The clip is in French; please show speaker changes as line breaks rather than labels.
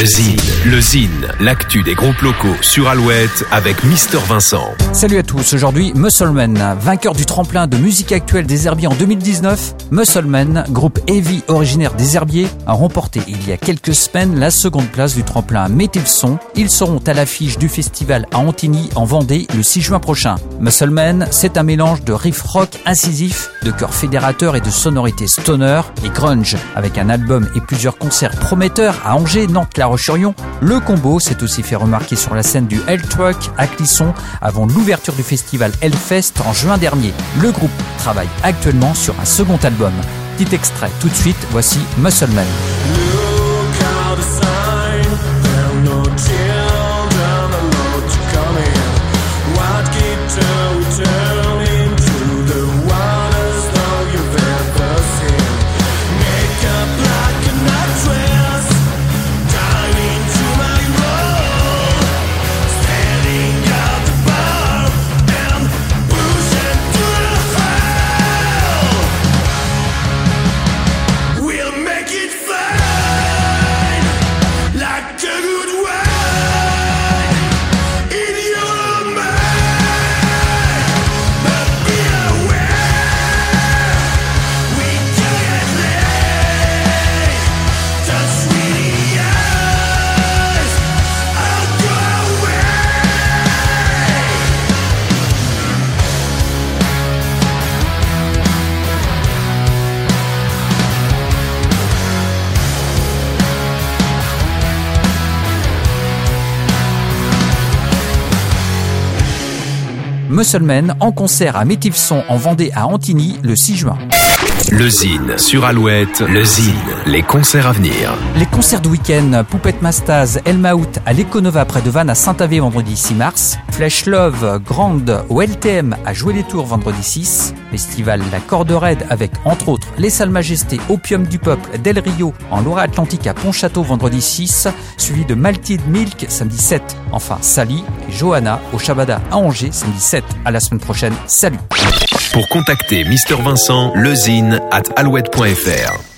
Le Zine, le Zine, l'actu des groupes locaux sur Alouette avec Mister Vincent.
Salut à tous, aujourd'hui Muscleman, vainqueur du tremplin de musique actuelle des Herbiers en 2019. Muscleman, groupe heavy originaire des Herbiers, a remporté il y a quelques semaines la seconde place du tremplin Métil Son. Ils seront à l'affiche du festival à Antigny en Vendée le 6 juin prochain. Muscleman, c'est un mélange de riff rock incisif, de chœur fédérateur et de sonorités stoner et grunge, avec un album et plusieurs concerts prometteurs à Angers, Nantes, La Roche-sur-Yon. Le combo s'est aussi fait remarquer sur la scène du Hell-Truck à Clisson avant l'ouverture du festival Hellfest en juin dernier. Le groupe travaille actuellement sur un second album. Petit extrait tout de suite, voici Muscleman. Muscleman en concert à Métivson en Vendée à Antigny le 6 juin.
Le Zine sur Alouette, le Zine, les concerts à venir.
Les concerts de week-end, Poupette Mastaz, Elmaout à l'Econova près de Vannes à Saint-Avé vendredi 6 mars, Flash Love, Grande au LTM à Jouer les Tours vendredi 6, Festival La Corde Raide avec entre autres les Salles Majestés, Opium du Peuple, Del Rio en Loire-Atlantique à Pontchâteau vendredi 6, suivi de Maltide Milk samedi 7. Enfin Sally et Johanna au Shabada à Angers samedi 7. À la semaine prochaine, salut
Pour contacter Mister Vincent, lezine at alouette.fr.